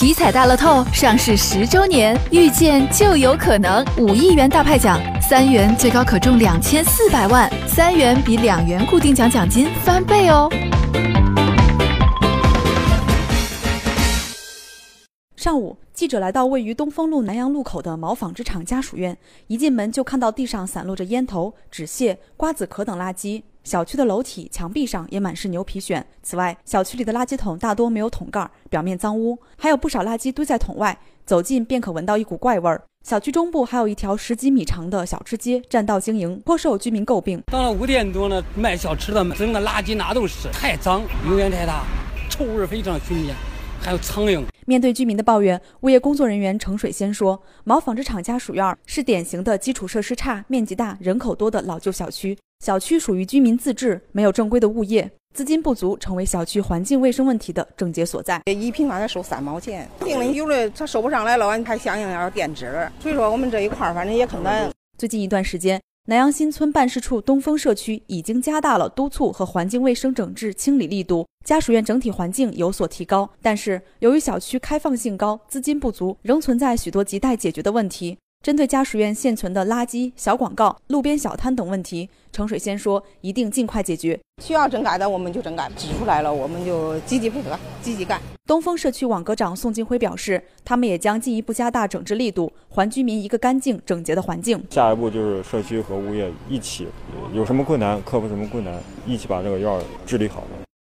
体彩大乐透上市十周年，遇见就有可能五亿元大派奖，三元最高可中两千四百万，三元比两元固定奖奖金翻倍哦。上午，记者来到位于东风路南阳路口的毛纺织厂家属院，一进门就看到地上散落着烟头、纸屑、瓜子壳等垃圾。小区的楼体、墙壁上也满是牛皮癣。此外，小区里的垃圾桶大多没有桶盖，表面脏污，还有不少垃圾堆在桶外，走近便可闻到一股怪味儿。小区中部还有一条十几米长的小吃街，占道经营，颇受居民诟病。到了五点多呢，卖小吃的扔的垃圾哪都是太脏，油烟太大，臭味非常熏人。还有苍蝇。面对居民的抱怨，物业工作人员程水仙说：“毛纺织厂家属院是典型的基础设施差、面积大、人口多的老旧小区。小区属于居民自治，没有正规的物业，资金不足成为小区环境卫生问题的症结所在。一平方才收三毛钱，定了有的他收不上来了，完还相应要垫资。所以说我们这一块儿反正也很难。最近一段时间。”南阳新村办事处东风社区已经加大了督促和环境卫生整治清理力度，家属院整体环境有所提高。但是，由于小区开放性高，资金不足，仍存在许多亟待解决的问题。针对家属院现存的垃圾、小广告、路边小摊等问题，程水仙说：“一定尽快解决。需要整改的，我们就整改；指出来了，我们就积极配合，积极干。”东风社区网格长宋金辉表示，他们也将进一步加大整治力度，还居民一个干净整洁的环境。下一步就是社区和物业一起，有什么困难克服什么困难，一起把这个院儿治理好。